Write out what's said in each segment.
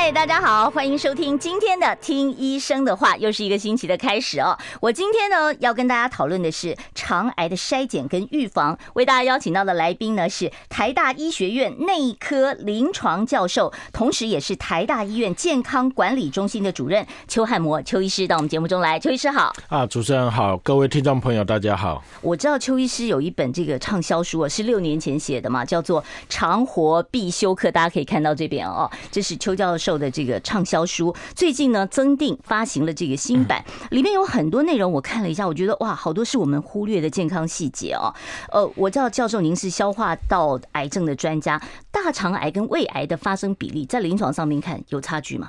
嗨，大家好，欢迎收听今天的《听医生的话》，又是一个星期的开始哦。我今天呢要跟大家讨论的是肠癌的筛检跟预防。为大家邀请到的来宾呢是台大医学院内科临床教授，同时也是台大医院健康管理中心的主任邱汉模邱医师到我们节目中来。邱医师好啊，主持人好，各位听众朋友大家好。我知道邱医师有一本这个畅销书啊，是六年前写的嘛，叫做《长活必修课》，大家可以看到这边哦，这是邱教授。授的这个畅销书，最近呢增订发行了这个新版，里面有很多内容，我看了一下，我觉得哇，好多是我们忽略的健康细节哦。呃，我知道教授您是消化道癌症的专家，大肠癌跟胃癌的发生比例在临床上面看有差距吗？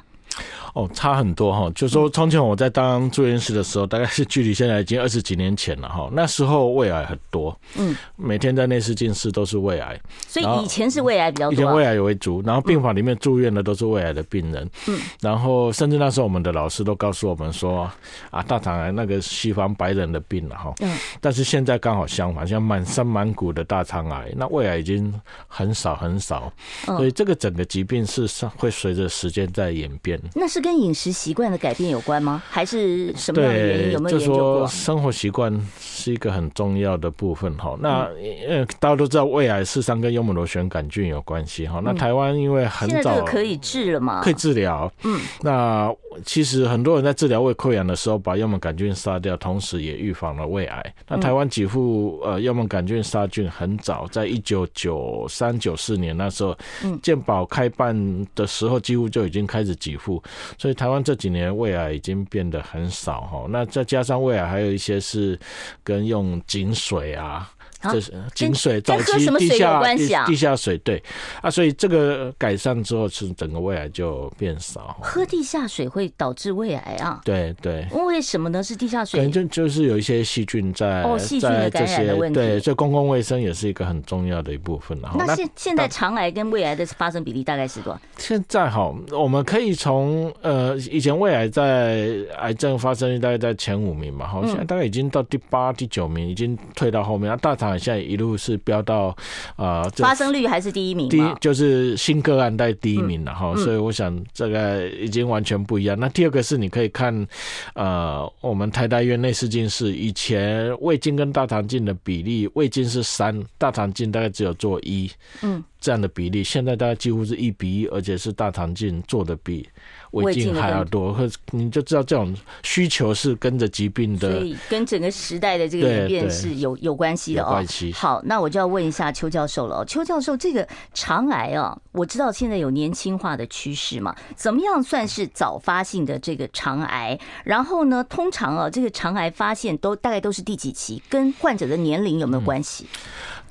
哦，差很多哈，就是说从前我在当住院师的时候，大概是距离现在已经二十几年前了哈。那时候胃癌很多，嗯，每天在内视镜室都是胃癌，所以以前是胃癌比较多，以前胃癌为主，然后病房里面住院的都是胃癌的病人，嗯，然后甚至那时候我们的老师都告诉我们说，啊，大肠癌那个西方白人的病了哈，嗯，但是现在刚好相反，像满山满谷的大肠癌，那胃癌已经很少很少，所以这个整个疾病是会随着时间在演变，那是。跟饮食习惯的改变有关吗？还是什么样的原因？有没有研究过？生活习惯是一个很重要的部分哈。那呃，大家都知道胃癌事实上跟幽门螺旋杆菌有关系哈。那台湾因为很早可以治了嘛，可以治疗。嗯，那其实很多人在治疗胃溃疡的时候，把幽门杆菌杀掉，同时也预防了胃癌。那台湾几乎呃幽门杆菌杀菌很早，在一九九三九四年那时候，健保开办的时候，几乎就已经开始给付。所以台湾这几年胃癌已经变得很少哈，那再加上胃癌还有一些是跟用井水啊。这是井水早期地下地下水对啊，所以这个改善之后，是整个胃癌就变少。喝地下水会导致胃癌啊？对对。为什么呢？是地下水？可能就就是有一些细菌在哦，细菌的感染的问题。对，这公共卫生也是一个很重要的一部分。那现现在肠癌跟胃癌的发生比例大概是多少？现在哈，我们可以从呃以前胃癌在癌症发生率大概在前五名嘛，好，现在大概已经到第八、第九名，已经退到后面。那大肠现在一路是飙到啊，呃、发生率还是第一名，第一就是新个案在第一名了哈，嗯、所以我想这个已经完全不一样。嗯、那第二个是你可以看，呃，我们台大医院内视镜是以前胃镜跟大肠镜的比例，胃镜是三，大肠镜大概只有做一，嗯，这样的比例，现在大概几乎是一比一，而且是大肠镜做的比。胃镜还要多，或你就知道这种需求是跟着疾病的，所以跟整个时代的这个演变是有有关系的哦。好，那我就要问一下邱教授了。邱教授，这个肠癌啊，我知道现在有年轻化的趋势嘛？怎么样算是早发性的这个肠癌？然后呢，通常啊，这个肠癌发现都大概都是第几期？跟患者的年龄有没有关系？嗯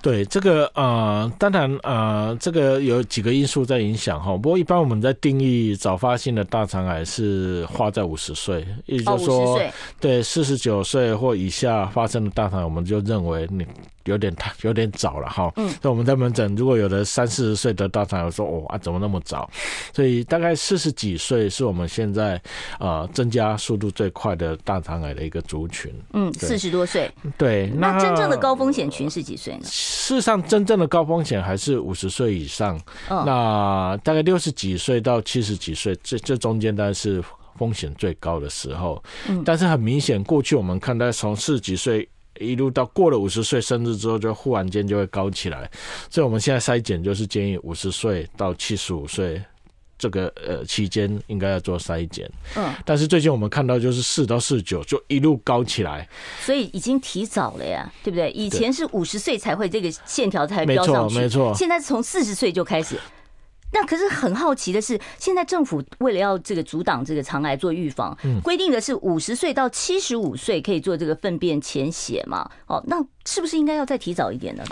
对这个呃，当然呃，这个有几个因素在影响哈。不过一般我们在定义早发性的大肠癌是花在五十岁，也就是说，对四十九岁或以下发生的大肠癌，我们就认为你。有点太 有点早了哈，嗯，所以我们在门诊如果有的三四十岁得大肠癌，说哦啊怎么那么早？所以大概四十几岁是我们现在呃增加速度最快的大肠癌的一个族群。嗯，四十多岁。对，那真正的高风险群是几岁呢？事实上，真正的高风险还是五十岁以上。哦，那大概六十几岁到七十几岁，这这中间当然是风险最高的时候。嗯，但是很明显，过去我们看到从四十几岁。一路到过了五十岁生日之后，就忽然间就会高起来，所以我们现在筛检就是建议五十岁到七十五岁这个呃期间应该要做筛检。嗯，但是最近我们看到就是四到四十九就一路高起来，所以已经提早了呀，对不对？以前是五十岁才会这个线条才会飙上去，没错，没错，现在从四十岁就开始。那可是很好奇的是，现在政府为了要这个阻挡这个肠癌做预防，规定的是五十岁到七十五岁可以做这个粪便潜血嘛？哦，那是不是应该要再提早一点呢？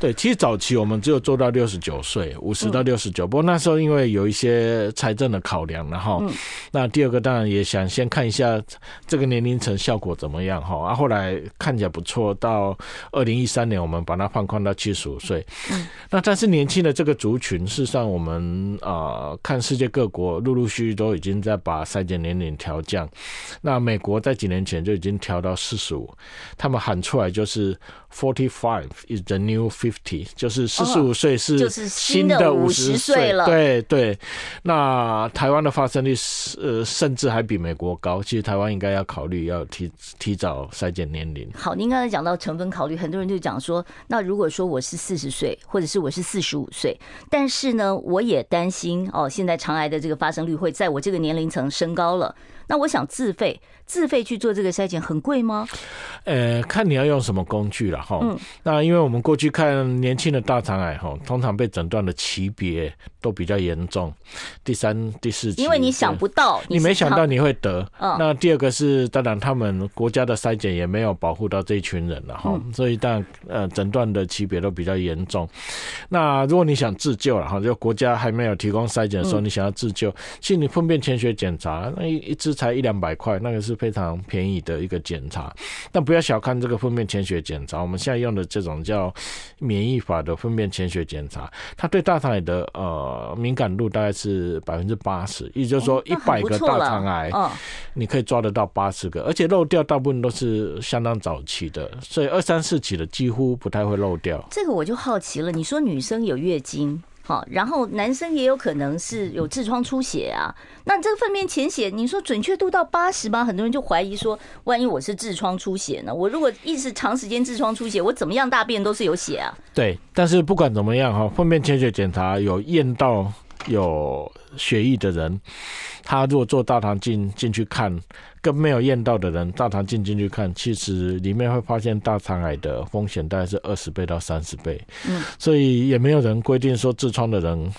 对，其实早期我们只有做到六十九岁，五十到六十九。不过那时候因为有一些财政的考量，然后，那第二个当然也想先看一下这个年龄层效果怎么样哈。啊，后来看起来不错，到二零一三年我们把它放宽到七十五岁。嗯，那但是年轻的这个族群，事实上我们啊看世界各国陆陆续续都已经在把筛检年龄调降。那美国在几年前就已经调到四十五，他们喊出来就是。Forty five is the new fifty，就是四十五岁是新的五十岁了。对对，那台湾的发生率是呃，甚至还比美国高。其实台湾应该要考虑要提提早筛检年龄。好，您刚才讲到成分考虑，很多人就讲说，那如果说我是四十岁，或者是我是四十五岁，但是呢，我也担心哦，现在肠癌的这个发生率会在我这个年龄层升高了。那我想自费自费去做这个筛检很贵吗？呃，看你要用什么工具了哈。嗯。那因为我们过去看年轻的大肠癌哈，通常被诊断的级别都比较严重，第三、第四期。因为你想不到，你没想到你会得。嗯。那第二个是，当然他们国家的筛检也没有保护到这一群人了哈，所以但呃诊断的级别都比较严重。那如果你想自救了哈，就国家还没有提供筛检的时候，你想要自救，其实你粪便潜血检查那一一支。才一两百块，那个是非常便宜的一个检查，但不要小看这个粪便潜血检查。我们现在用的这种叫免疫法的粪便潜血检查，它对大肠癌的呃敏感度大概是百分之八十，也就是说一百个大肠癌，你可以抓得到八十个，而且漏掉大部分都是相当早期的，所以二三四期的几乎不太会漏掉。这个我就好奇了，你说女生有月经？好，然后男生也有可能是有痔疮出血啊。那这个粪便潜血，你说准确度到八十吗？很多人就怀疑说，万一我是痔疮出血呢？我如果一直长时间痔疮出血，我怎么样大便都是有血啊。对，但是不管怎么样哈，粪便潜血检查有验到有血液的人，他如果做大肠镜进去看。跟没有验到的人，大肠镜进去看，其实里面会发现大肠癌的风险大概是二十倍到三十倍，嗯，所以也没有人规定说痔疮的人。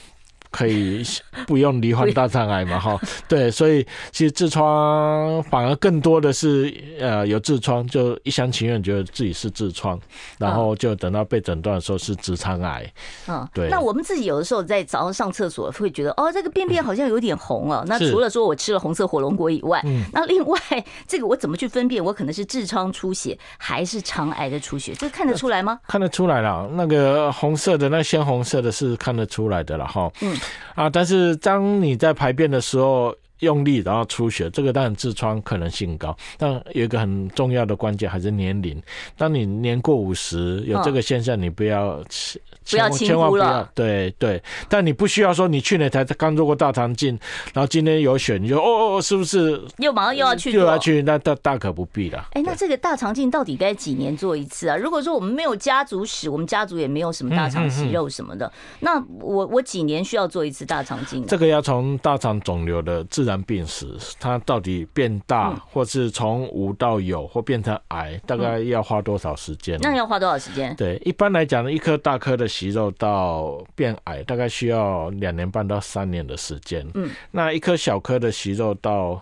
可以不用罹患大肠癌嘛？哈，对，所以其实痔疮反而更多的是呃有痔疮就一厢情愿觉得自己是痔疮，然后就等到被诊断的时候是直肠癌。嗯，对。那我们自己有的时候在早上上厕所会觉得哦，这个便便好像有点红啊。那除了说我吃了红色火龙果以外，那另外这个我怎么去分辨我可能是痔疮出血还是肠癌的出血？这个看得出来吗？看得出来了，那个红色的那鲜红色的是看得出来的了哈。嗯。啊，但是当你在排便的时候用力，然后出血，这个当然痔疮可能性高。但有一个很重要的关键还是年龄，当你年过五十有这个现象，你不要吃。不要轻忽了，对对，但你不需要说你去年才刚做过大肠镜，然后今天有选，你就哦哦，是不是又马上又要去又要去？那大大可不必了。哎，那这个大肠镜到底该几年做一次啊？如果说我们没有家族史，我们家族也没有什么大肠息肉什么的，那我我几年需要做一次大肠镜？这个要从大肠肿瘤的自然病史，它到底变大，或是从无到有，或变成癌，大概要花多少时间？那要花多少时间？对，一般来讲呢，一颗大颗的。息肉到变矮大概需要两年半到三年的时间。嗯，那一颗小颗的息肉到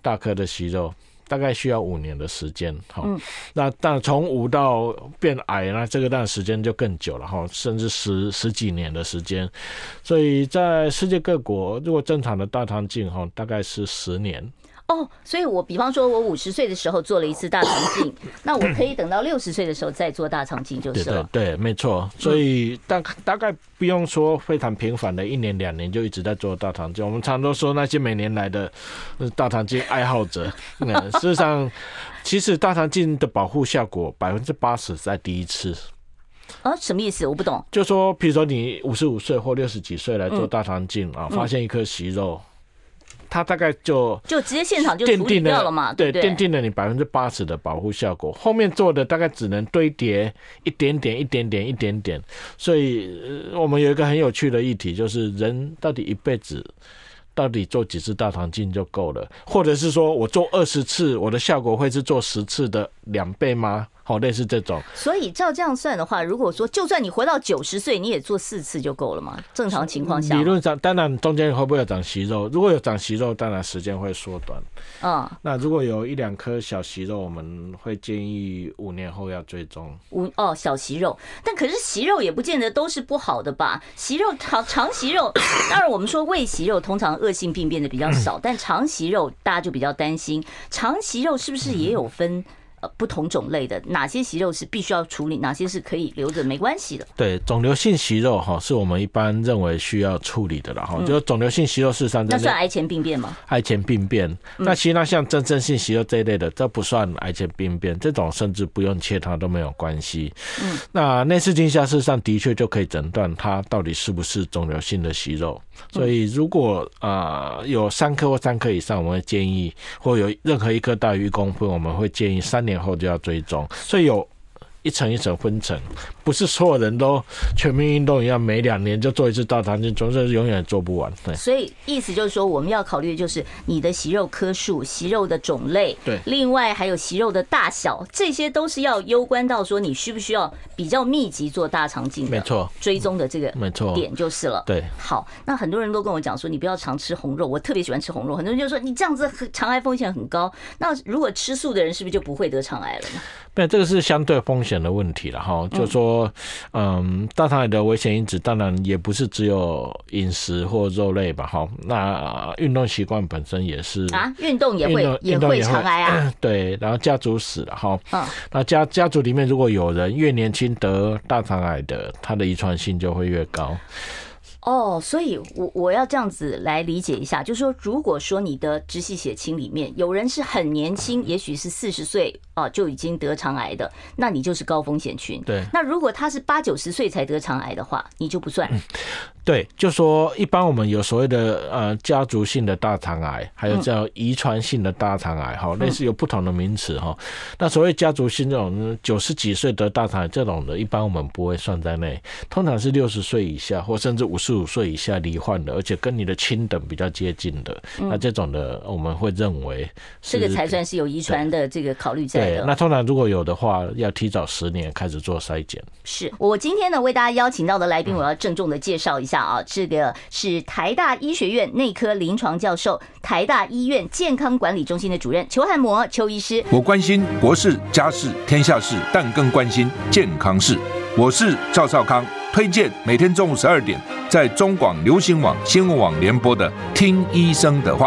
大颗的息肉大概需要五年的时间。好，那但从无到变矮，那这个当然时间就更久了哈，甚至十十几年的时间。所以在世界各国，如果正常的大肠镜哈，大概是十年。哦，所以我比方说，我五十岁的时候做了一次大肠镜，那我可以等到六十岁的时候再做大肠镜就是了。对没错。所以大大概不用说非常频繁的，一年两年就一直在做大肠镜。我们常都说那些每年来的大肠镜爱好者，嗯，事实上，其实大肠镜的保护效果百分之八十在第一次。啊，什么意思？我不懂。就说，比如说你五十五岁或六十几岁来做大肠镜啊，发现一颗息肉。它大概就就直接现场就奠定掉了嘛，对，奠定了你百分之八十的保护效果。后面做的大概只能堆叠一点点、一点点、一点点。所以，我们有一个很有趣的议题，就是人到底一辈子到底做几次大肠镜就够了，或者是说我做二十次，我的效果会是做十次的两倍吗？好，类似这种。所以照这样算的话，如果说就算你活到九十岁，你也做四次就够了嘛？正常情况下，理论上当然中间会不会有长息肉？如果有长息肉，当然时间会缩短。嗯，那如果有一两颗小息肉，我们会建议五年后要追踪。五哦，小息肉，但可是息肉也不见得都是不好的吧？息肉长长息肉，当然我们说胃息肉通常恶性病变的比较少，但长息肉大家就比较担心。长息肉是不是也有分？呃，不同种类的哪些息肉是必须要处理，哪些是可以留着没关系的？对，肿瘤性息肉哈，是我们一般认为需要处理的了哈。就肿瘤性息肉事实上那算癌前病变吗？癌前病变，那其实那像真正性息肉这一类的，这不算癌前病变，这种甚至不用切它都没有关系。嗯，那内视镜下事实上的确就可以诊断它到底是不是肿瘤性的息肉。所以如果啊、呃、有三颗或三颗以上，我们会建议，或有任何一颗大于一公分，我们会建议三年后就要追踪，所以有一层一层分层。不是所有人都全民运动一样，每两年就做一次大肠镜，总是永远做不完。对，所以意思就是说，我们要考虑的就是你的息肉颗数、息肉的种类，对，另外还有息肉的大小，这些都是要攸关到说你需不需要比较密集做大肠镜，没错，追踪的这个没错点就是了。对，好，那很多人都跟我讲说，你不要常吃红肉，我特别喜欢吃红肉，很多人就说你这样子肠癌风险很高。那如果吃素的人是不是就不会得肠癌了呢？对，这个是相对风险的问题了哈，就是说。嗯，大肠癌的危险因子当然也不是只有饮食或肉类吧，哈，那运动习惯本身也是啊，运动也会也会肠癌啊，对，然后家族史了哈，嗯，那家家族里面如果有人越年轻得大肠癌的，他的遗传性就会越高。哦，所以我我要这样子来理解一下，就是说，如果说你的直系血亲里面有人是很年轻，也许是四十岁啊就已经得肠癌的，那你就是高风险群。对。那如果他是八九十岁才得肠癌的话，你就不算。嗯、对，就说一般我们有所谓的呃家族性的大肠癌，还有叫遗传性的大肠癌，哈、嗯，类似有不同的名词哈。那所谓家族性这种九十几岁得大肠癌这种的，一般我们不会算在内，通常是六十岁以下或甚至五十。五岁以下罹患的，而且跟你的亲等比较接近的，那这种的我们会认为这个才算是有遗传的这个考虑在的。对，那通常如果有的话，要提早十年开始做筛检。是我今天呢为大家邀请到的来宾，我要郑重的介绍一下啊，这个是台大医学院内科临床教授、台大医院健康管理中心的主任邱汉模邱医师。我关心国事、家事、天下事，但更关心健康事。我是赵少康。推荐每天中午十二点在中广流行网、新闻网联播的《听医生的话》，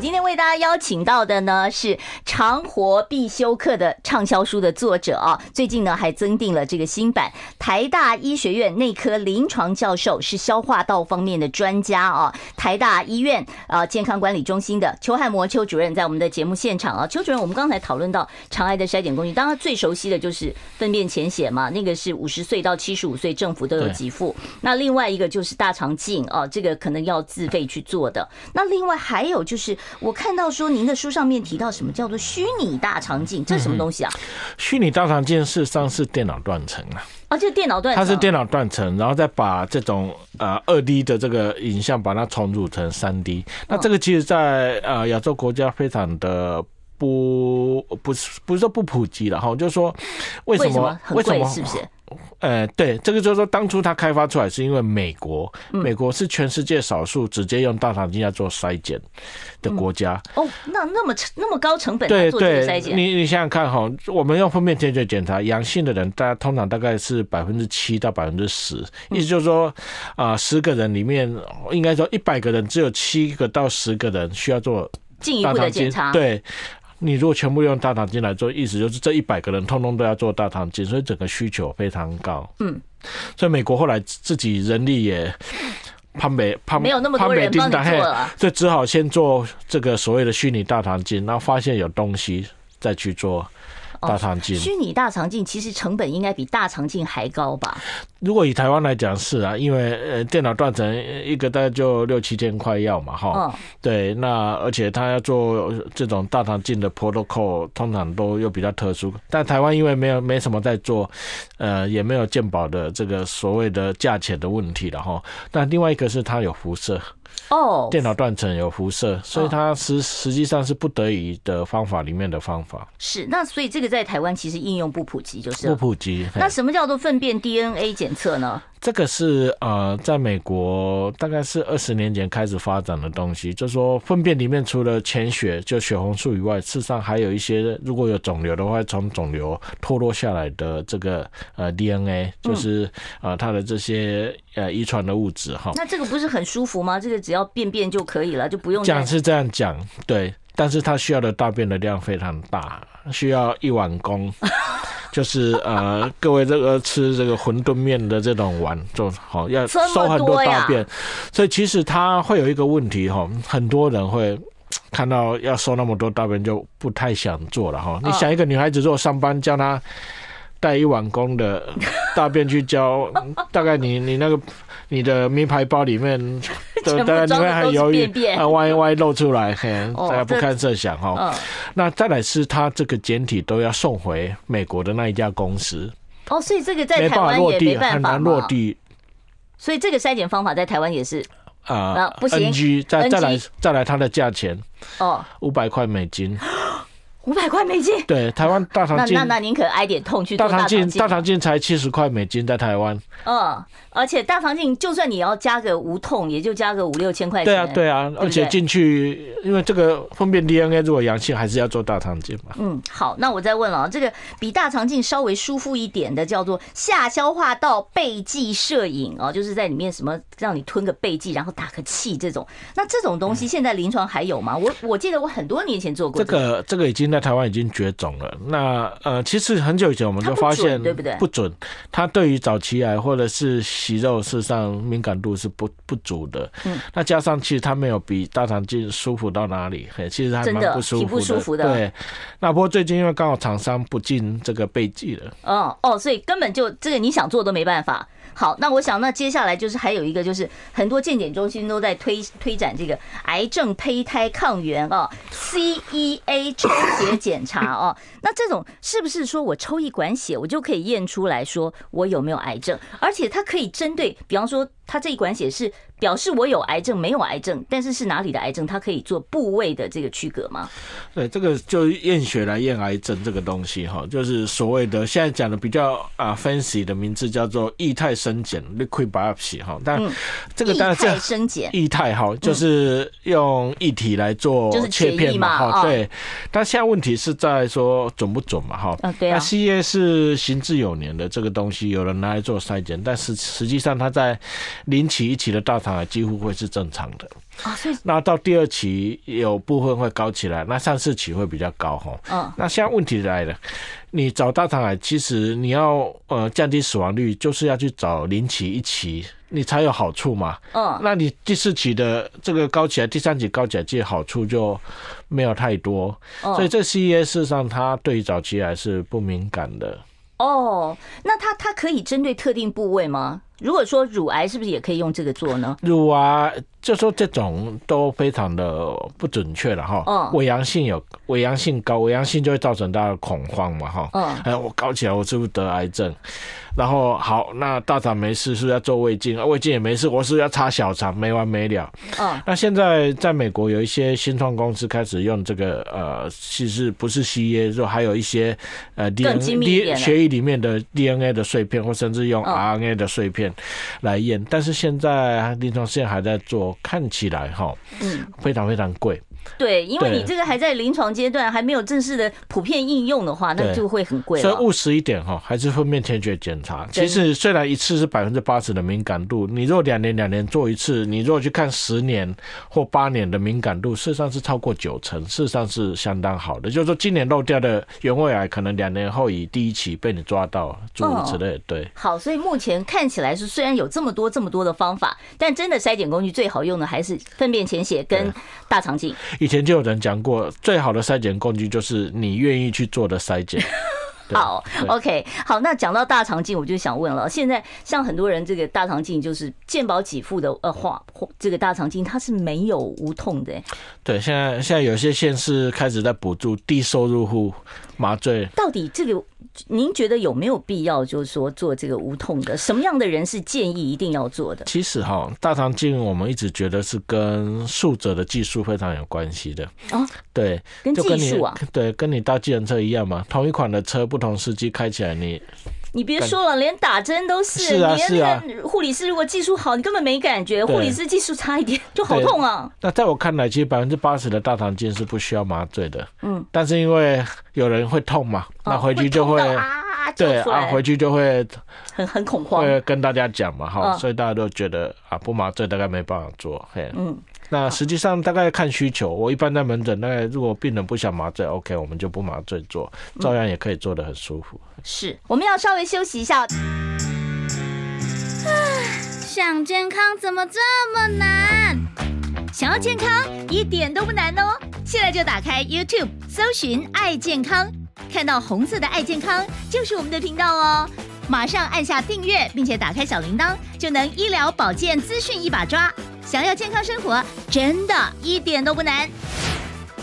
今天为大家邀请到的呢是《长活必修课》的畅销书的作者啊，最近呢还增订了这个新版。台大医学院内科临床教授，是消化道方面的专家啊。台大医院啊健康管理中心的邱汉模邱主任在我们的节目现场啊。邱主任，我们刚才讨论到肠癌的筛检工具，当然最熟悉的就是粪便潜血嘛，那个是五十岁到七十五岁政府都有给付。那另外一个就是大肠镜啊，这个可能要自费去做的。那另外还有就是。我看到说您的书上面提到什么叫做虚拟大肠镜，这是什么东西啊？虚拟大肠镜事实上是电脑断层啊，啊，就电脑断层，它是电脑断层，然后再把这种呃二 D 的这个影像把它重组成三 D。那这个其实，在呃亚洲国家非常的不不是不是说不普及了哈，就是说为什么为什么是不是？呃，对，这个就是说，当初他开发出来是因为美国，美国是全世界少数直接用大肠镜要做筛检的国家。哦，那那么那么高成本对做这个筛检？你你想想看哈，我们用粪便潜血检查阳性的人，大家通常大概是百分之七到百分之十，意思就是说啊，十个人里面应该说一百个人只有七个到十个人需要做进一步的检查，对。你如果全部用大肠镜来做，意思就是这一百个人通通都要做大肠镜，所以整个需求非常高。嗯，所以美国后来自己人力也潘美潘没有那么多人帮你做了，所以只好先做这个所谓的虚拟大肠镜，然后发现有东西再去做大肠镜。虚拟大肠镜其实成本应该比大肠镜还高吧？如果以台湾来讲是啊，因为呃电脑断层一个大概就六七千块要嘛哈，嗯，对，那而且他要做这种大肠镜的 protocol，通常都又比较特殊。但台湾因为没有没什么在做，呃，也没有鉴保的这个所谓的价钱的问题了哈。但另外一个是它有辐射。哦，电脑断层有辐射，所以它实实际上是不得已的方法里面的方法。是，那所以这个在台湾其实应用不普及，就是不普及。那什么叫做粪便 DNA 检测呢？这个是呃，在美国大概是二十年前开始发展的东西，就是说粪便里面除了潜血就血红素以外，事实上还有一些如果有肿瘤的话，从肿瘤脱落下来的这个呃 DNA，就是呃它的这些呃遗传的物质哈。那这个不是很舒服吗？这个只要便便就可以了，就不用讲是这样讲，对，但是它需要的大便的量非常大，需要一碗公。就是呃，各位这个吃这个馄饨面的这种碗，就好要收很多大便，所以其实它会有一个问题哈，很多人会看到要收那么多大便就不太想做了哈。你想一个女孩子如果上班叫她带一碗公的大便去交，大概你你那个你的名牌包里面。对，当然你会很犹豫，啊，万一万一露出来，嘿，大家不堪设想哈。那再来是他这个简体都要送回美国的那一家公司。哦，所以这个在台湾也没办法，很难落地。所以这个筛检方法在台湾也是啊，不行。NG，再再来再来它的价钱哦，五百块美金。五百块美金，对，台湾大肠镜，那那您可挨点痛去大肠镜，大肠镜才七十块美金，在台湾。嗯，而且大肠镜就算你要加个无痛，也就加个五六千块钱。对啊，对啊，而且进去，因为这个粪便 DNA 如果阳性，还是要做大肠镜嘛。嗯，好，那我再问了，这个比大肠镜稍微舒服一点的，叫做下消化道背剂摄影哦，就是在里面什么让你吞个背剂，然后打个气这种。那这种东西现在临床还有吗？我我记得我很多年前做过。这个这个已经。在台湾已经绝种了。那呃，其实很久以前我们就发现，对不对？不准。它对于早期癌或者是息肉，事实上敏感度是不不足的。嗯。那加上其实它没有比大肠镜舒服到哪里，嘿，其实还蛮不舒服的。不舒服的。对。那不过最近因为刚好厂商不进这个背剂了。哦哦，所以根本就这个你想做都没办法。好，那我想，那接下来就是还有一个，就是很多健检中心都在推推展这个癌症胚胎抗原啊，CEA 抽血检查哦。那这种是不是说我抽一管血，我就可以验出来说我有没有癌症？而且它可以针对，比方说，它这一管血是表示我有癌症，没有癌症，但是是哪里的癌症，它可以做部位的这个区隔吗？对，这个就验血来验癌症这个东西哈，就是所谓的现在讲的比较啊 fancy 的名字叫做液态生检 （liquid biopsy） 哈，但这个当然是液态生检，液态哈，就是用液体来做切片嘛哈，对。但现在问题是在说准不准嘛哈？嗯，对啊。那 CEA 是行之有年的这个东西，有人拿来做筛检，但是实际上它在零期一期的大肠癌几乎会是正常的。啊，那到第二期有部分会高起来，那三四期会比较高哈。嗯，那现在问题来了，你找大肠癌，其实你要呃降低死亡率，就是要去找零期一期，你才有好处嘛。嗯，那你第四期的这个高起来，第三期高起来，其实好处就没有太多。所以这 CEA 事实上它对于早期癌是不敏感的。哦，那它它可以针对特定部位吗？如果说乳癌是不是也可以用这个做呢？乳癌就说这种都非常的不准确了哈。嗯。伪阳性有伪阳性高，伪阳性就会造成大家恐慌嘛哈。嗯。哎，我搞起来我是不是得癌症？然后好，那大肠没事，是不是要做胃镜？胃镜也没事，我是不是要插小肠？没完没了。嗯。那现在在美国有一些新创公司开始用这个呃，其实不是 CEA，就还有一些呃 DNA 血液里面的 DNA 的碎片，或甚至用 RNA 的碎片。来验，但是现在临床试验还在做，看起来哈，嗯，非常非常贵。对，因为你这个还在临床阶段，还没有正式的普遍应用的话，那就会很贵。所以务实一点哈，还是粪便潜血检查。其实虽然一次是百分之八十的敏感度，你若两年两年做一次，你若去看十年或八年的敏感度，事实上是超过九成，事实上是相当好的。就是说，今年漏掉的原位癌，可能两年后以第一期被你抓到，诸如此类。对，好，所以目前看起来是虽然有这么多这么多的方法，但真的筛检工具最好用的还是粪便潜血跟大肠镜。以前就有人讲过，最好的筛检工具就是你愿意去做的筛检。好，OK，好，那讲到大肠镜，我就想问了，现在像很多人这个大肠镜就是健保给付的呃话，这个大肠镜它是没有无痛的。对，现在现在有些县市开始在补助低收入户麻醉。到底这个您觉得有没有必要，就是说做这个无痛的？什么样的人是建议一定要做的？其实哈，大肠镜我们一直觉得是跟术者的技术非常有关系的。哦，对，跟技术啊，对，跟你搭计程车一样嘛，同一款的车不。同司机开起来，你你别说了，连打针都是。是啊，是啊。护理师如果技术好，你根本没感觉；护理师技术差一点，就好痛啊。那在我看来，其实百分之八十的大肠镜是不需要麻醉的。嗯。但是因为有人会痛嘛，那回去就会对啊，回去就会很很恐慌，会跟大家讲嘛，哈，所以大家都觉得啊，不麻醉大概没办法做。嘿，嗯。那实际上大概看需求，我一般在门诊，大概如果病人不想麻醉，OK，我们就不麻醉做，照样也可以做得很舒服。是，我们要稍微休息一下。想健康怎么这么难？想要健康一点都不难哦，现在就打开 YouTube，搜寻“爱健康”，看到红色的“爱健康”就是我们的频道哦。马上按下订阅，并且打开小铃铛，就能医疗保健资讯一把抓。想要健康生活，真的一点都不难，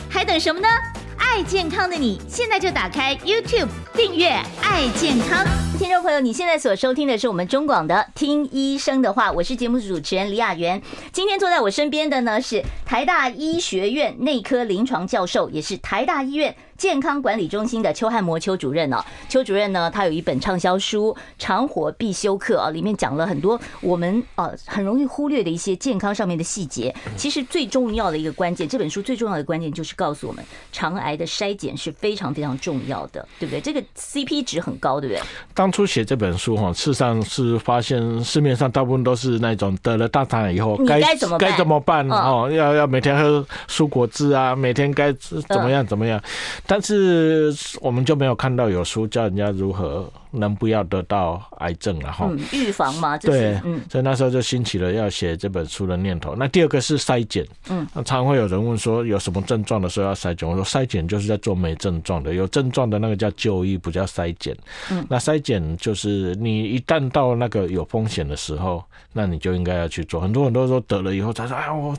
还等什么呢？爱健康的你，现在就打开 YouTube 订阅“爱健康”。听众朋友，你现在所收听的是我们中广的《听医生的话》，我是节目主持人李雅媛。今天坐在我身边的呢是台大医学院内科临床教授，也是台大医院。健康管理中心的邱汉模邱主任呢？邱主任呢，他有一本畅销书《长活必修课》啊，里面讲了很多我们呃很容易忽略的一些健康上面的细节。其实最重要的一个关键，这本书最重要的关键就是告诉我们，肠癌的筛检是非常非常重要的，对不对？这个 CP 值很高，对不对？当初写这本书哈，事实上是发现市面上大部分都是那种得了大肠癌以后该该怎么该怎么办哦？要要每天喝蔬果汁啊，每天该怎么样怎么样？但是我们就没有看到有书教人家如何能不要得到癌症了哈？预防嘛，对，所以那时候就兴起了要写这本书的念头。那第二个是筛检，嗯，那常会有人问说有什么症状的时候要筛检？我说筛检就是在做没症状的，有症状的那个叫就医，不叫筛检。嗯，那筛检就是你一旦到那个有风险的时候，那你就应该要去做。很多人都说得了以后才说，哎，我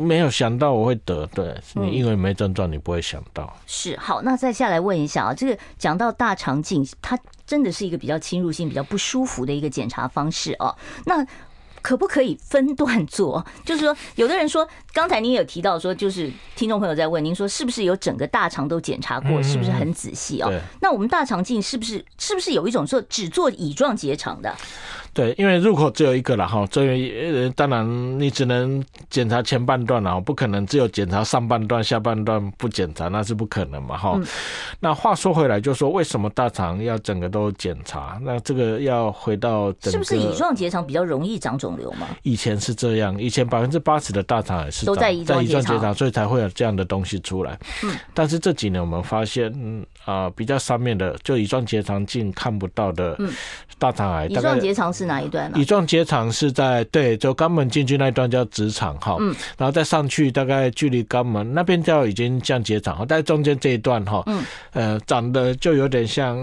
没有想到我会得，对你因为没症状，你不会想到。是。好，那再下来问一下啊，这个讲到大肠镜，它真的是一个比较侵入性、比较不舒服的一个检查方式哦。那可不可以分段做？就是说，有的人说，刚才您有提到说，就是听众朋友在问您说，是不是有整个大肠都检查过，是不是很仔细哦？那我们大肠镜是不是是不是有一种说只做乙状结肠的？对，因为入口只有一个了哈，所以当然你只能检查前半段了，不可能只有检查上半段，下半段不检查，那是不可能嘛哈。嗯、那话说回来，就说为什么大肠要整个都检查？那这个要回到整个是不是乙状结肠比较容易长肿瘤吗？以前是这样，以前百分之八十的大肠癌是都在乙状结肠，所以才会有这样的东西出来。嗯，但是这几年我们发现，嗯啊、呃，比较上面的就乙状结肠镜看不到的大肠癌，乙状结肠是。哪一段呢？乙状结肠是在对，就肛门进去那一段叫直肠哈，嗯，然后再上去大概距离肛门那边叫已经降结肠但是中间这一段哈，嗯，呃，长得就有点像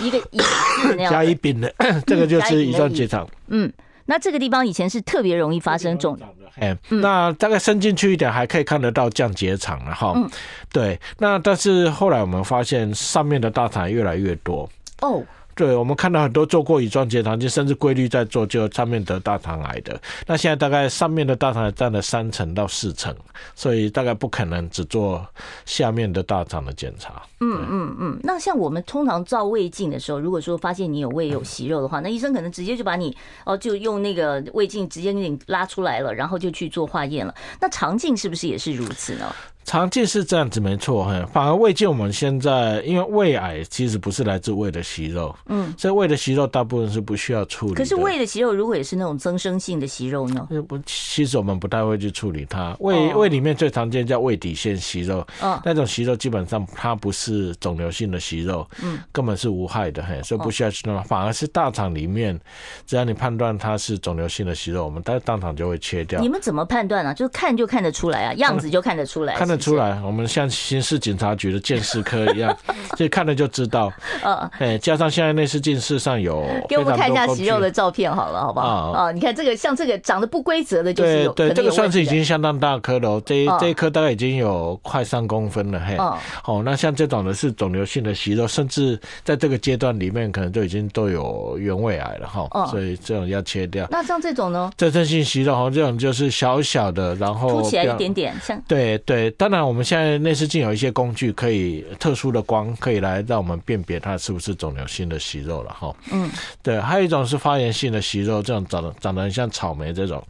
一个乙字那样甲乙丙的，这个就是乙状结肠。嗯，那这个地方以前是特别容易发生肿，哎，那大概伸进去一点还可以看得到降结肠了哈，嗯，对，那但是后来我们发现上面的大肠越来越多。哦。对，我们看到很多做过乙状结肠镜，甚至规律在做，就上面得大肠癌的。那现在大概上面的大肠癌占了三成到四成，所以大概不可能只做下面的大肠的检查。嗯嗯嗯。那像我们通常照胃镜的时候，如果说发现你有胃有息肉的话，那医生可能直接就把你哦，就用那个胃镜直接给你拉出来了，然后就去做化验了。那肠镜是不是也是如此呢？肠镜是这样子，没错哈。反而胃镜，我们现在因为胃癌其实不是来自胃的息肉，嗯，所以胃的息肉大部分是不需要处理。可是胃的息肉如果也是那种增生性的息肉呢？不，其实我们不太会去处理它。胃胃里面最常见叫胃底腺息肉，嗯，那种息肉基本上它不是肿瘤性的息肉，嗯，根本是无害的，嘿，所以不需要去弄。反而是大肠里面，只要你判断它是肿瘤性的息肉，我们当当场就会切掉。你们怎么判断呢？就是看就看得出来啊，样子就看得出来。看得。出来，我们像刑事警察局的鉴识科一样，这看了就知道。呃，哎，加上现在内视镜事实有，给我们看一下息肉的照片好了，好不好？啊，你看这个像这个长得不规则的，就是有对对，这个算是已经相当大颗了，这这一颗大概已经有快三公分了，嘿。哦，那像这种的是肿瘤性的息肉，甚至在这个阶段里面，可能都已经都有原位癌了哈。所以这种要切掉。那像这种呢？真正性息肉哈，这种就是小小的，然后凸起来一点点，像对对。当然，我们现在内视镜有一些工具，可以特殊的光可以来让我们辨别它是不是肿瘤性的息肉了哈。嗯，对。还有一种是发炎性的息肉，这种长得长得很像草莓这种，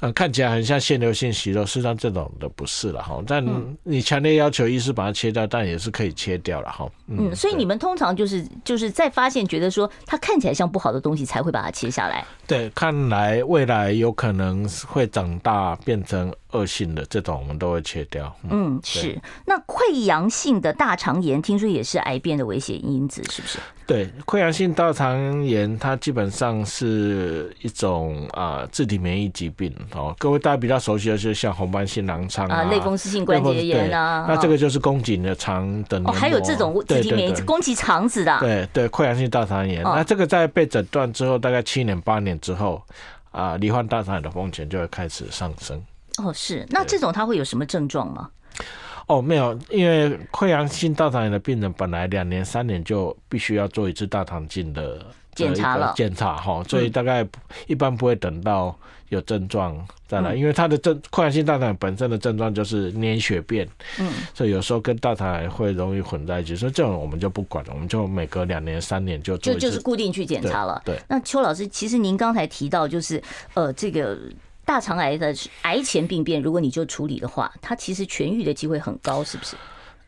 嗯，看起来很像腺瘤性息肉，实际上这种的不是了哈。但你强烈要求医师把它切掉，但也是可以切掉了哈。嗯，所以你们通常就是就是在发现觉得说它看起来像不好的东西，才会把它切下来。对，看来未来有可能会长大变成恶性的这种，我们都会切掉。嗯，嗯是。那溃疡性的大肠炎，听说也是癌变的危险因子，是不是？对，溃疡性大肠炎，它基本上是一种啊自体免疫疾病哦。各位大家比较熟悉的就是像红斑性狼疮啊、类风湿性关节炎啊。那这个就是宫颈的肠的。哦，还有这种自体免疫攻击肠子的。对对，溃疡性大肠炎。那这个在被诊断之后，大概七年八年之后啊，罹患大肠癌的风险就会开始上升。哦，是。那这种他会有什么症状吗？哦，没有，因为溃疡性大肠炎的病人本来两年三年就必须要做一次大肠镜的检查了，检查哈，所以大概一般不会等到有症状再来，因为他的症溃疡性大肠本身的症状就是粘血便，嗯，所以有时候跟大肠癌会容易混在一起，所以这种我们就不管了，我们就每隔两年三年就就就是固定去检查了。对，对那邱老师，其实您刚才提到就是呃这个。大肠癌的癌前病变，如果你就处理的话，它其实痊愈的机会很高，是不是？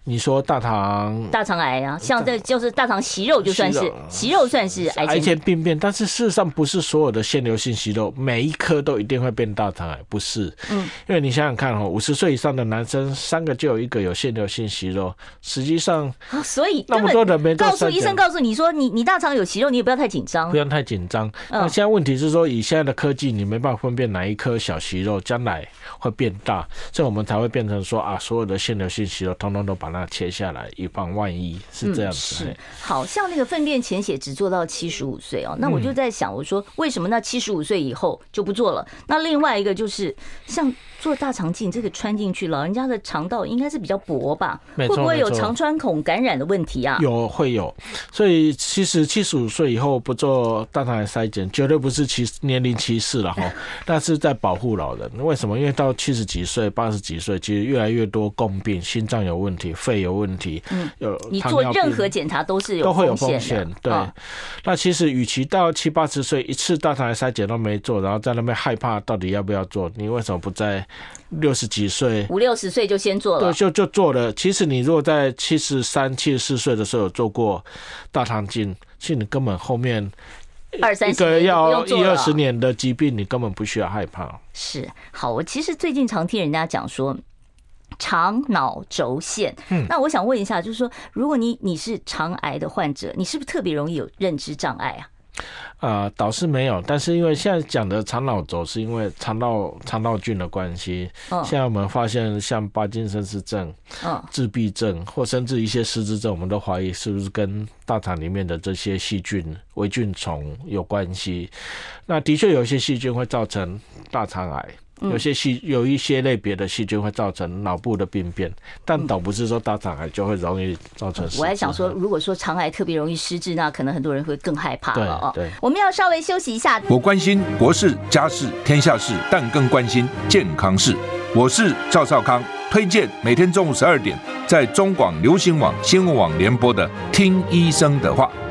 你说大肠大肠癌啊，像这就是大肠息肉，就算是息肉，算是癌前癌前病变，但是事实上不是所有的腺瘤性息肉每一颗都一定会变大肠癌，不是。嗯，因为你想想看哦，五十岁以上的男生三个就有一个有腺瘤性息肉，实际上所以那么多人没告诉医生告诉你说你你大肠有息肉，你也不要太紧张，不要太紧张。那现在问题是说，以现在的科技，你没办法分辨哪一颗小息肉将来会变大，所以我们才会变成说啊，所有的腺瘤性息肉通通都把它切下来。以防万一，是这样子。是，好像那个粪便潜血只做到七十五岁哦。那我就在想，我说为什么那七十五岁以后就不做了？那另外一个就是像。做大肠镜，这个穿进去，老人家的肠道应该是比较薄吧？会不会有肠穿孔感染的问题啊？有，会有。所以其实七十五岁以后不做大肠癌筛检，绝对不是歧年龄歧视了哈。那是在保护老人，为什么？因为到七十几岁、八十几岁，其实越来越多共病，心脏有问题，肺有问题。嗯，有你做任何检查都是有都会有风险。对。那其实与其到七八十岁一次大肠癌筛检都没做，然后在那边害怕到底要不要做，你为什么不在？六十几岁，五六十岁就先做了，对，就就做了。其实你如果在七十三、七十四岁的时候有做过大肠镜，其实你根本后面二三一个要一二十年的疾病，你根本不需要害怕。是，好，我其实最近常听人家讲说肠脑轴线，嗯，那我想问一下，就是说，如果你你是肠癌的患者，你是不是特别容易有认知障碍啊？啊、呃，倒是没有，但是因为现在讲的肠脑轴是因为肠道肠道菌的关系。嗯，现在我们发现像帕金森氏症、嗯，自闭症或甚至一些失智症，我们都怀疑是不是跟大肠里面的这些细菌、微菌虫有关系。那的确有一些细菌会造成大肠癌。有些细有一些类别的细菌会造成脑部的病变，但倒不是说大肠癌就会容易造成。我还想说，如果说肠癌特别容易失智，那可能很多人会更害怕了哦。对，我们要稍微休息一下。我关心国事、家事、天下事，但更关心健康事。我是赵少康，推荐每天中午十二点在中广流行网、新闻网联播的《听医生的话》。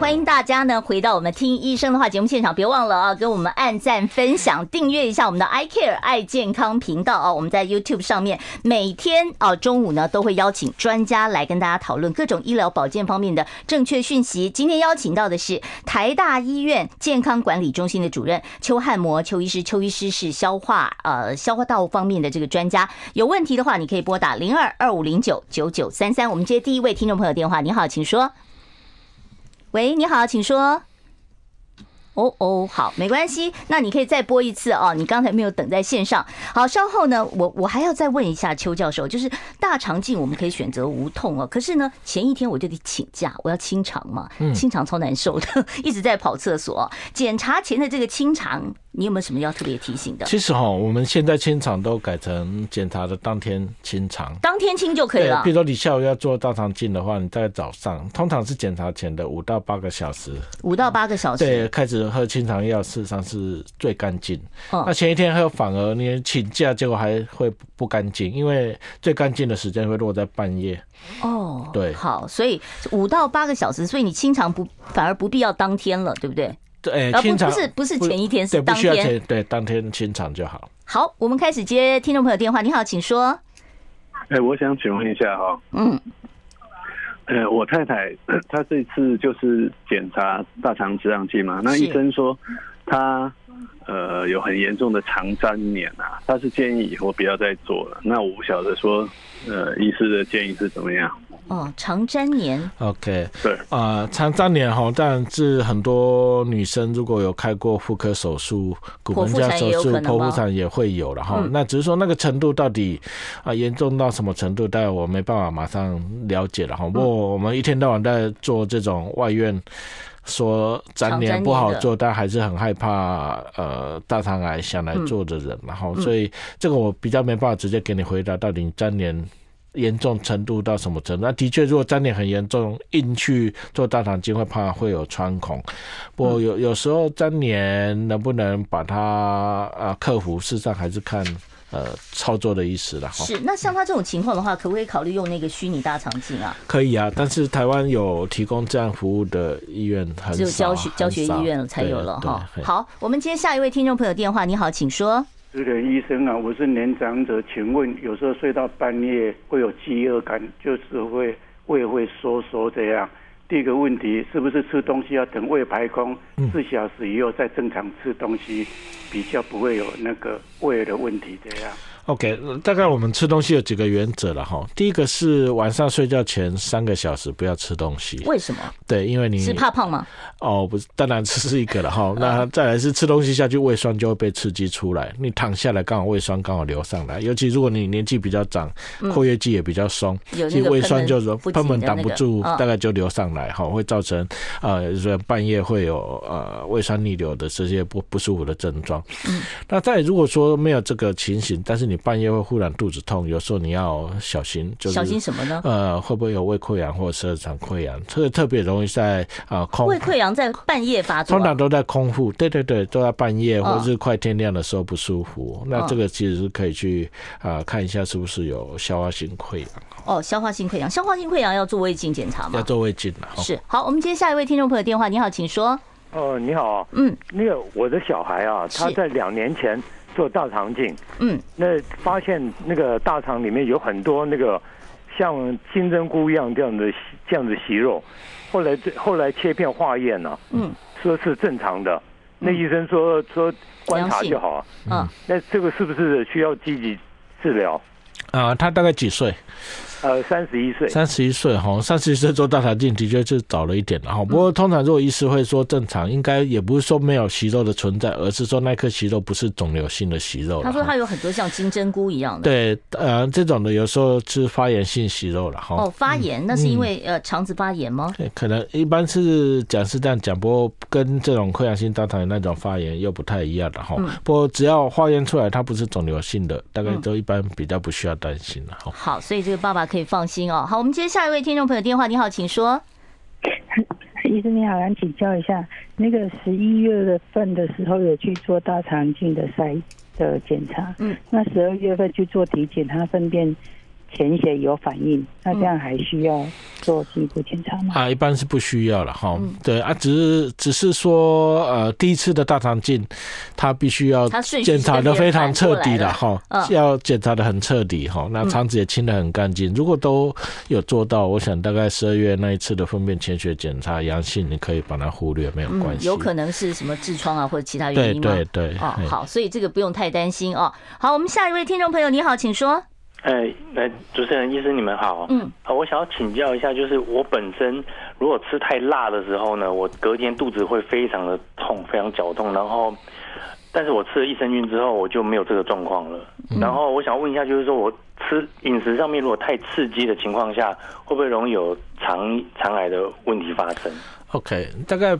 欢迎大家呢回到我们听医生的话节目现场，别忘了啊，给我们按赞、分享、订阅一下我们的 I Care 爱健康频道啊。我们在 YouTube 上面每天啊中午呢都会邀请专家来跟大家讨论各种医疗保健方面的正确讯息。今天邀请到的是台大医院健康管理中心的主任邱汉模邱医师，邱医师是消化呃消化道方面的这个专家。有问题的话，你可以拨打零二二五零九九九三三。我们接第一位听众朋友电话，你好，请说。喂，你好，请说。哦哦，好，没关系，那你可以再播一次哦。你刚才没有等在线上。好，稍后呢，我我还要再问一下邱教授，就是大肠镜我们可以选择无痛哦，可是呢，前一天我就得请假，我要清肠嘛，清肠超难受的，一直在跑厕所。检查前的这个清肠。你有没有什么要特别提醒的？其实哈，我们现在清肠都改成检查的当天清肠，当天清就可以了。比如说你下午要做大肠镜的话，你在早上，通常是检查前的五到八个小时，五到八个小时，对，开始喝清肠药，事实上是最干净。哦，那前一天喝反而你请假，结果还会不干净，因为最干净的时间会落在半夜。哦，对，好，所以五到八个小时，所以你清肠不反而不必要当天了，对不对？对，清肠不是不是前一天，是当天，对，不需要前，对，当天清场就好。好，我们开始接听众朋友电话。你好，请说。哎、欸，我想请问一下哈。嗯。呃，我太太 她这次就是检查大肠直肠镜嘛，那医生说她呃有很严重的肠粘连啊，他是建议以后不要再做了。那我不晓得说，呃，医师的建议是怎么样？哦，长粘连，OK，对啊，长粘连哈，但是很多女生如果有开过妇科手术、骨盆加手术、剖腹产也会有了哈。那只是说那个程度到底啊严重到什么程度，但我没办法马上了解了哈。不过我们一天到晚在做这种外院，说粘连不好做，但还是很害怕呃大肠癌想来做的人，然后所以这个我比较没办法直接给你回答到底粘连。严重程度到什么程度？那的确，如果粘连很严重，硬去做大肠镜会怕会有穿孔。不过有有时候粘连能不能把它啊克服，事实上还是看呃操作的意思了。是，那像他这种情况的话，可不可以考虑用那个虚拟大肠镜啊？可以啊，但是台湾有提供这样服务的医院很少，只有教学教学医院才有了哈。好，我们接下一位听众朋友电话。你好，请说。是的，医生啊，我是年长者，请问有时候睡到半夜会有饥饿感，就是会胃会收缩这样。第一个问题是不是吃东西要等胃排空四小时以后再正常吃东西，比较不会有那个胃的问题这样？OK，大概我们吃东西有几个原则了哈。第一个是晚上睡觉前三个小时不要吃东西。为什么？对，因为你是怕胖吗？哦，不是，当然这是一个了哈。那再来是吃东西下去，胃酸就会被刺激出来。你躺下来刚好胃酸刚好流上来，尤其如果你年纪比较长，括约肌也比较松，其实胃酸就是说根本挡不住，大概就流上来哈，会造成呃，说半夜会有呃胃酸逆流的这些不不舒服的症状。嗯，那再如果说没有这个情形，但是你半夜会忽然肚子痛，有时候你要小心，就是小心什么呢？呃，会不会有胃溃疡或者十二肠溃疡？这个特别容易在啊、呃、空胃溃疡在半夜发作、啊，通常都在空腹，对对对，都在半夜或者是快天亮的时候不舒服。哦、那这个其实是可以去啊、呃、看一下是不是有消化性溃疡。哦，消化性溃疡，消化性溃疡要做胃镜检查吗？要做胃镜啊。是好，我们接下一位听众朋友电话，你好，请说。哦，你好，嗯，那个我的小孩啊，他在两年前。做大肠镜，嗯，那发现那个大肠里面有很多那个像金针菇一样这样的这样的息肉，后来后来切片化验呢，嗯，说是正常的，那医生说说观察就好，嗯，那这个是不是需要积极治疗？啊，他大概几岁？呃，三十一岁，三十一岁哈，三十一岁做大肠镜的确是早了一点了哈。不过通常如果医师会说正常，应该也不是说没有息肉的存在，而是说那颗息肉不是肿瘤性的息肉。他说他有很多像金针菇一样的。对，呃，这种的有时候是发炎性息肉了哈。哦，发炎那是因为呃肠子发炎吗？对，可能一般是讲是这样讲，不过跟这种溃疡性大肠炎那种发炎又不太一样的哈。不过只要化验出来它不是肿瘤性的，大概都一般比较不需要担心了哈。好，所以这个爸爸可以放心哦。好，我们接下一位听众朋友电话。你好，请说。医生你好，想请教一下，那个十一月份的时候有去做大肠镜的筛的检查，嗯，那十二月份去做体检，他粪便潜血有反应，那这样还需要做进一步检查吗？啊，一般是不需要了哈。对啊，只是只是说呃，第一次的大肠镜，它必须要检查的非常彻底了哈，要检查的很彻底哈。那肠子也清的很干净，如果都有做到，我想大概十二月那一次的粪便潜血检查阳性，你可以把它忽略，没有关系。有可能是什么痔疮啊，或者其他原因吗？对对对。哦，好，所以这个不用太担心哦。好，我们下一位听众朋友，你好，请说。哎，那，主持人、医生，你们好。嗯，好，我想要请教一下，就是我本身如果吃太辣的时候呢，我隔天肚子会非常的痛，非常绞痛。然后，但是我吃了益生菌之后，我就没有这个状况了。然后，我想问一下，就是说我吃饮食上面如果太刺激的情况下，会不会容易有肠肠癌的问题发生？OK，大概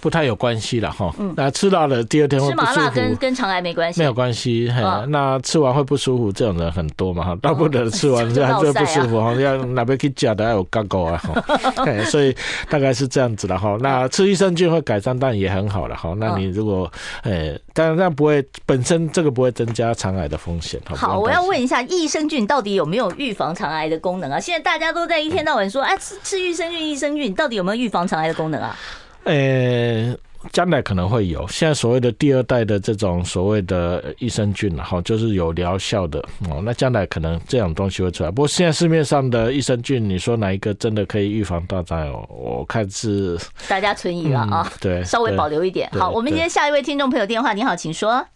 不太有关系了哈。嗯，那吃辣了第二天会不舒服，吃麻辣跟跟肠癌没关系，没有关系。哦、那吃完会不舒服，这种人很多嘛哈，大部分吃完这 还是不舒服哈，要哪边去假的还有刚果啊哈。所以大概是这样子的哈。那吃益生菌会改善，但也很好了哈。那你如果诶，当然这样不会本身这个不会增加肠癌的风险。好，我要问一下，益生菌到底有没有预防肠癌的功能啊？现在大家都在一天到晚说，哎，吃吃益生菌，益生菌到底有没有预防肠癌的功能？啊，呃，将来可能会有。现在所谓的第二代的这种所谓的益生菌，哈，就是有疗效的哦。那将来可能这种东西会出来。不过现在市面上的益生菌，你说哪一个真的可以预防大肠癌？我看是大家存疑了啊、嗯。对，稍微保留一点。好，我们今天下一位听众朋友电话，你好，请说。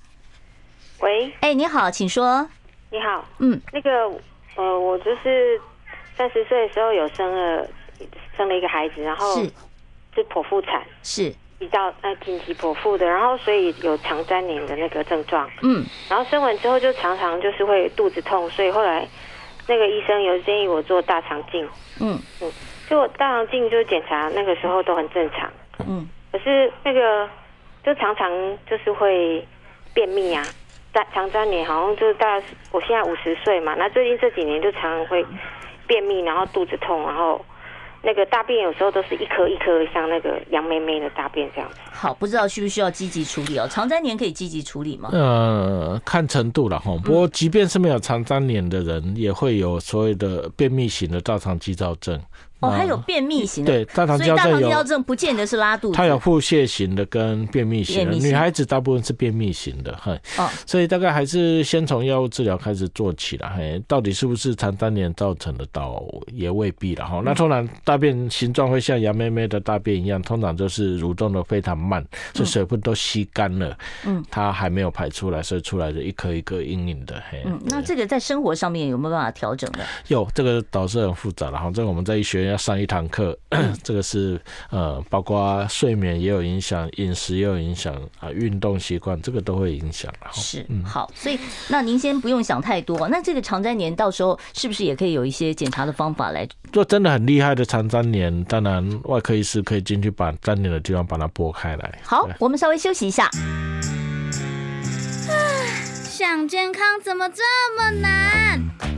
喂，哎，你好，请说。你好，嗯，那个呃，我就是三十岁的时候有生了生了一个孩子，然后是。剖腹产，是。比较呃紧急剖腹的，然后所以有肠粘连的那个症状，嗯，然后生完之后就常常就是会肚子痛，所以后来那个医生有建议我做大肠镜，嗯。嗯，就我大肠镜就检查那个时候都很正常，嗯，可是那个就常常就是会便秘啊，大肠粘连好像就是大概我现在五十岁嘛，那最近这几年就常常会便秘，然后肚子痛，然后。那个大便有时候都是一颗一颗，像那个羊妹妹的大便这样子。好，不知道需不需要积极处理哦？肠粘连可以积极处理吗？呃，看程度了哈。不过，即便是没有肠粘连的人，也会有所谓的便秘型的大肠激躁症。哦，还有便秘型的，对，所以大肠激躁症不见得是拉肚子，它有腹泻型的跟便秘型的，女孩子大部分是便秘型的，哈，哦，所以大概还是先从药物治疗开始做起了，嘿，到底是不是肠粘连造成的，倒也未必了，哈。那通常大便形状会像杨妹妹的大便一样，通常就是蠕动的非常慢，这水分都吸干了，嗯，它还没有排出来，所以出来的一颗一颗硬硬的，嘿，嗯，那这个在生活上面有没有办法调整的？有，这个导致很复杂了，哈，这个我们在医学院要上一堂课。这个是呃，包括睡眠也有影响，饮食也有影响啊，运动习惯这个都会影响。是，嗯，好，所以那您先不用想太多。那这个肠粘连到时候是不是也可以有一些检查的方法来做？真的很厉害的肠粘连，当然外科医师可以进去把粘连的地方把它拨开来。好，我们稍微休息一下。想健康怎么这么难？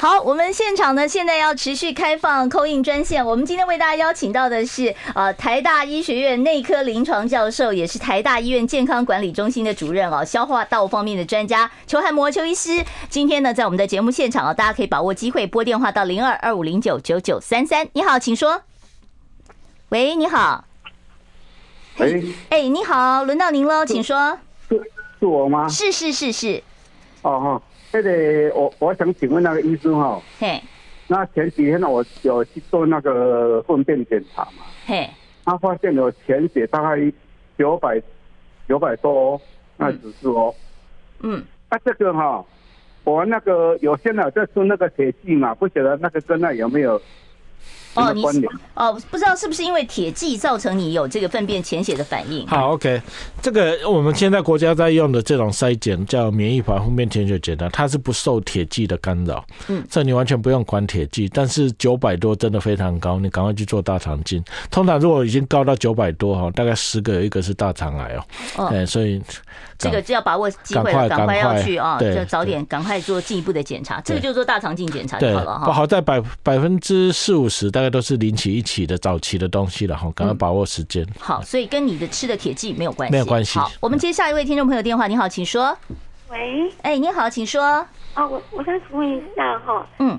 好，我们现场呢，现在要持续开放 call in 专线。我们今天为大家邀请到的是呃台大医学院内科临床教授，也是台大医院健康管理中心的主任哦，消化道方面的专家邱汉模邱医师。今天呢，在我们的节目现场啊，大家可以把握机会拨电话到零二二五零九九九三三。你好，请说。喂，你好。喂。哎，你好，轮到您了，请说。是是我吗？是是是是。哦哦。这个我我想请问那个医生哈，嘿，那前几天呢，我有去做那个粪便检查嘛，嘿，他发现有潜血大概九百九百多那指数哦，嗯，那这个哈，我那个有些呢在吃那个铁剂嘛，不晓得那个跟那有没有什么关联？哦，不知道是不是因为铁剂造成你有这个粪便潜血的反应？好，OK，这个我们现在国家在用的这种筛检叫免疫反粪便潜血检查，它是不受铁剂的干扰，嗯，所以你完全不用管铁剂。但是九百多真的非常高，你赶快去做大肠镜。通常如果已经高到九百多哈，大概十个有一个是大肠癌哦，哎，所以这个就要把握机会了，赶快要去啊，就早点赶快做进一步的检查。这个就是做大肠镜检查就好了哈。好在百百分之四五十大概都是零起一起的早期的东西了哈，赶快把握时间。好，所以跟你的吃的铁剂没有关系，没有关系。好，我们接下一位听众朋友电话，你好，请说。喂，哎，你好，请说。啊，我我想请问一下哈，嗯，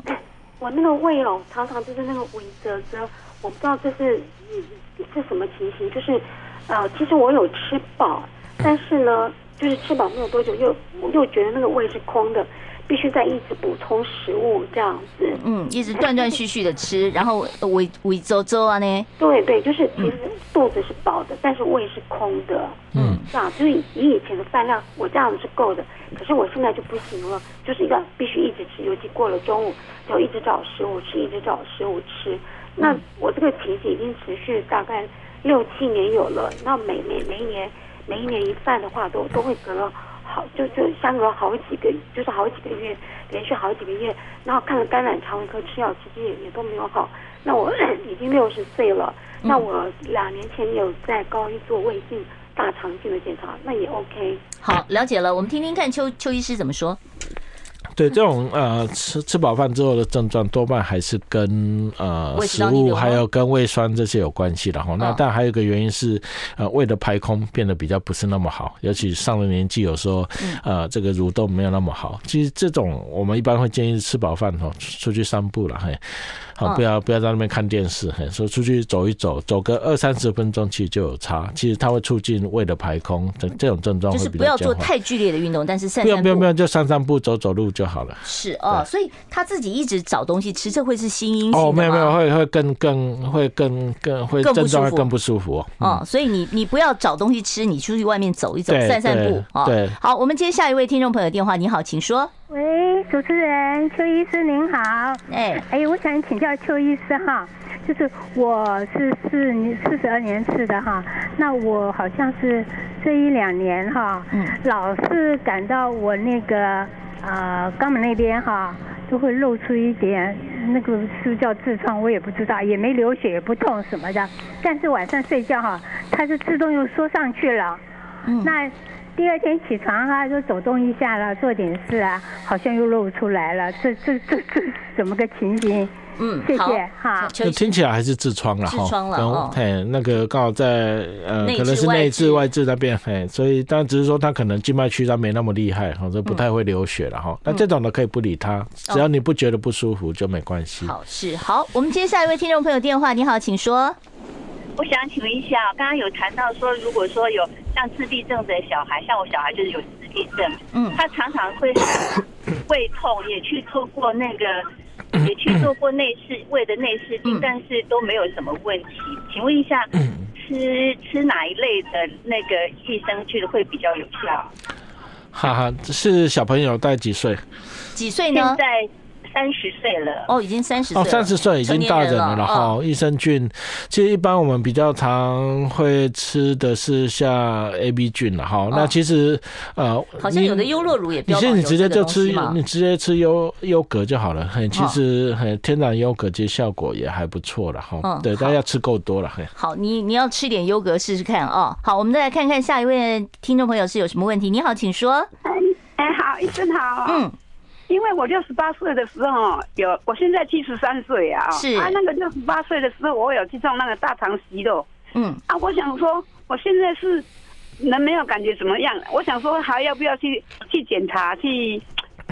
我那个胃哦，常常就是那个胃则则，我不知道这是是什么情形，就是呃，其实我有吃饱，但是呢，就是吃饱没有多久，又又觉得那个胃是空的。必须在一直补充食物这样子，嗯，一直断断续续的吃，然后胃胃周周啊呢？对对，就是其实肚子是饱的，但是胃是空的，嗯，这样，就是以以前的饭量，我这样子是够的，可是我现在就不行了，就是一个必须一直吃，尤其过了中午就一直找食物吃，一直找食物吃。那我这个情形已经持续大概六七年有了，那每每每一年每一年一犯的话，都都会隔了。好，就就相隔好几个，就是好几个月，连续好几个月，然后看了肝胆肠胃科吃药，其实也也都没有好。那我 已经六十岁了，那我两年前有在高一做胃镜、大肠镜的检查，那也 OK。好，了解了，我们听听看邱邱医师怎么说。对，这种呃吃吃饱饭之后的症状，多半还是跟呃食物还有跟胃酸这些有关系的哈。那但还有一个原因是，呃胃的排空变得比较不是那么好，尤其上了年纪，有时候呃这个蠕动没有那么好。其实这种我们一般会建议吃饱饭后，出去散步了嘿。好，不要不要在那边看电视，嘿，说出去走一走，走个二三十分钟，其实就有差。其实它会促进胃的排空，这这种症状就是不要做太剧烈的运动，但是散散不用不用不用，就散散步，走走路就好了。是哦，所以他自己一直找东西吃，这会是心因性的吗？哦，没有没有，会会更更会更更会症状会更不舒服。哦，所以你你不要找东西吃，你出去外面走一走，散散步啊。对，好，我们接下一位听众朋友电话，你好，请说。喂，主持人邱医师您好，哎哎，我想请教邱医师哈，就是我是四四十二年次的哈，那我好像是这一两年哈，嗯，老是感到我那个呃肛门那边哈都会露出一点，那个是不是叫痔疮？我也不知道，也没流血，也不痛什么的，但是晚上睡觉哈，它是自动又缩上去了，嗯，那。第二天起床哈，就走动一下了，做点事啊，好像又露出来了，这这这这怎么个情形？嗯，谢谢哈。就听起来还是痔疮了哈。痔疮了哦。嘿，那个刚好在呃，可能是内痔外痔那边，嘿，所以但只是说他可能静脉曲张没那么厉害，哈，就不太会流血了哈。那这种的可以不理他，只要你不觉得不舒服就没关系。好，是好，我们接下一位听众朋友电话，你好，请说。我想请问一下，刚刚有谈到说，如果说有像自闭症的小孩，像我小孩就是有自闭症，嗯，他常常会胃 痛，也去做过那个，也去做过内视胃的内视镜，但是都没有什么问题。请问一下，吃吃哪一类的那个益生菌会比较有效？哈哈，是小朋友大概几岁？几岁呢？现在。三十岁了哦，已经三十岁哦，三十岁已经大人了哈。益生菌其实一般我们比较常会吃的是像 A B 菌了哈。那其实呃，好像有的优酪乳也，其实你直接就吃，你直接吃优优格就好了。很其实很天然优格，其实效果也还不错了哈。对，大家要吃够多了。好，你你要吃点优格试试看啊。好，我们再来看看下一位听众朋友是有什么问题。你好，请说。哎哎，好，医生好。嗯。因为我六十八岁的时候有，我现在七十三岁啊，是。啊，那个六十八岁的时候我有去做那个大肠息肉，嗯。啊，我想说我现在是人没有感觉怎么样，我想说还要不要去去检查去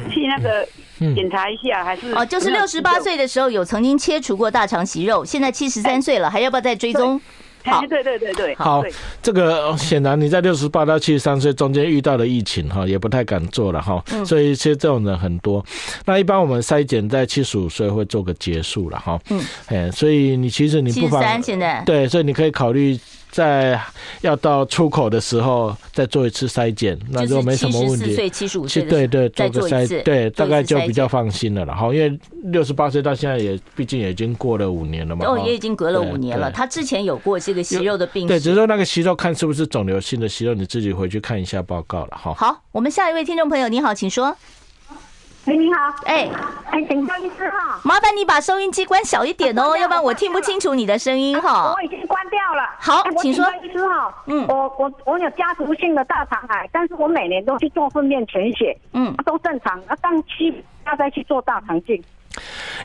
去那个检查一下，还是哦，就是六十八岁的时候有曾经切除过大肠息肉，现在七十三岁了，还要不要再追踪？好，对对对对，好，这个显然你在六十八到七十三岁中间遇到了疫情哈，也不太敢做了哈，所以其实这种人很多。那一般我们筛检在七十五岁会做个结束了哈，嗯，哎，所以你其实你不妨现在。对，所以你可以考虑在要到出口的时候再做一次筛检，那如果没什么问题，七十岁、七十五岁，对对，做个筛，对，大概就比较放心了了。好，因为六十八岁到现在也，毕竟也已经过了五年了嘛。哦，也已经隔了五年了。他之前有过这个息肉的病，对，只是说那个息肉看是不是肿瘤性的息肉，你自己回去看一下报告了哈。好，我们下一位听众朋友，你好，请说。哎，你好，哎，哎，请教医师哈，麻烦你把收音机关小一点哦，要不然我听不清楚你的声音哈。我已经关掉了。好，请说。医师哈，嗯，我我我有家族性的大肠癌，但是我每年都去做粪便全血，嗯，都正常，啊，当期要再去做大肠镜。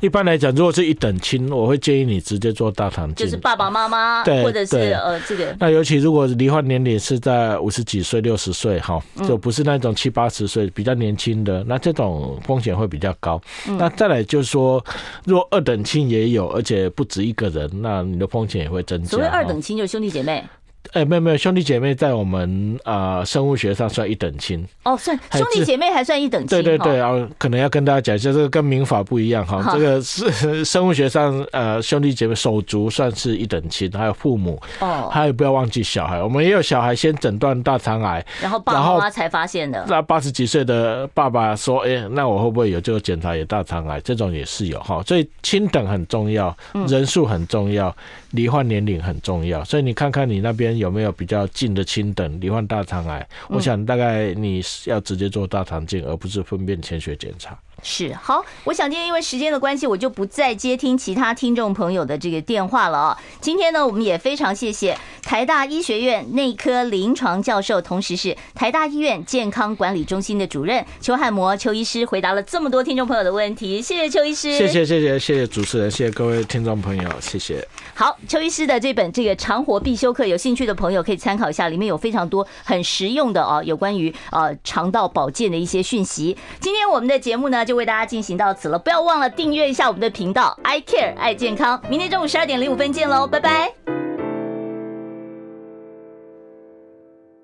一般来讲，如果是一等亲，我会建议你直接做大肠镜，就是爸爸妈妈，对，或者是呃这个。那尤其如果罹患年龄是在五十几岁、六十岁，哈，就不是那种七八十岁比较年轻的，那这种风险会比较高。嗯、那再来就是说，如果二等亲也有，而且不止一个人，那你的风险也会增加。所谓二等亲，就是兄弟姐妹。哎、欸，没有没有，兄弟姐妹在我们啊、呃、生物学上算一等亲哦，算兄弟姐妹还算一等亲。对对对，然后可能要跟大家讲一下，这个跟民法不一样哈。这个是生物学上呃兄弟姐妹手足算是一等亲，还有父母哦，还有不要忘记小孩，我们也有小孩先诊断大肠癌，然后爸爸妈妈才发现的。那八十几岁的爸爸说，哎、欸，那我会不会有这个检查有大肠癌？这种也是有哈，所以亲等很重要，人数很重要。嗯罹患年龄很重要，所以你看看你那边有没有比较近的亲等罹患大肠癌，我想大概你要直接做大肠镜，而不是粪便潜血检查。是好，我想今天因为时间的关系，我就不再接听其他听众朋友的这个电话了啊。今天呢，我们也非常谢谢台大医学院内科临床教授，同时是台大医院健康管理中心的主任邱汉模邱医师，回答了这么多听众朋友的问题。谢谢邱医师，谢谢谢谢谢谢主持人，谢谢各位听众朋友，谢谢。好，邱医师的这本这个长活必修课，有兴趣的朋友可以参考一下，里面有非常多很实用的啊，有关于呃肠道保健的一些讯息。今天我们的节目呢那，就为大家进行到此了，不要忘了订阅一下我们的频道，I Care 爱健康。明天中午十二点零五分见喽，拜拜。